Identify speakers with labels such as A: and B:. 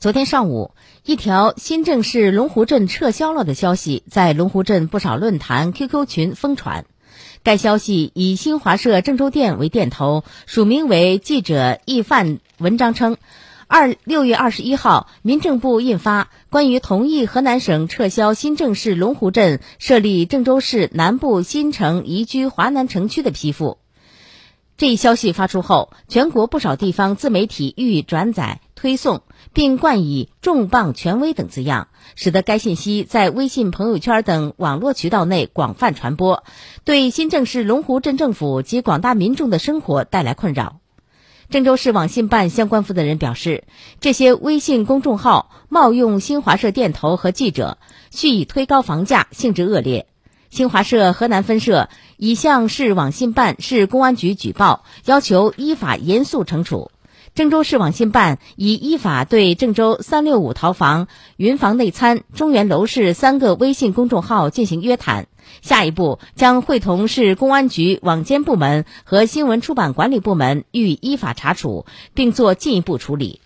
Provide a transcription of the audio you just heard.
A: 昨天上午，一条新郑市龙湖镇撤销了的消息在龙湖镇不少论坛、QQ 群疯传。该消息以新华社郑州店为店头，署名为记者易范。文章称，二六月二十一号，民政部印发关于同意河南省撤销新郑市龙湖镇设立郑州市南部新城宜居华南城区的批复。这一消息发出后，全国不少地方自媒体予以转载、推送，并冠以“重磅权威”等字样，使得该信息在微信朋友圈等网络渠道内广泛传播，对新郑市龙湖镇政府及广大民众的生活带来困扰。郑州市网信办相关负责人表示，这些微信公众号冒用新华社电头和记者，蓄意推高房价，性质恶劣。新华社河南分社已向市网信办、市公安局举报，要求依法严肃惩处。郑州市网信办已依法对郑州三六五淘房、云房内参、中原楼市三个微信公众号进行约谈，下一步将会同市公安局网监部门和新闻出版管理部门予以依法查处，并做进一步处理。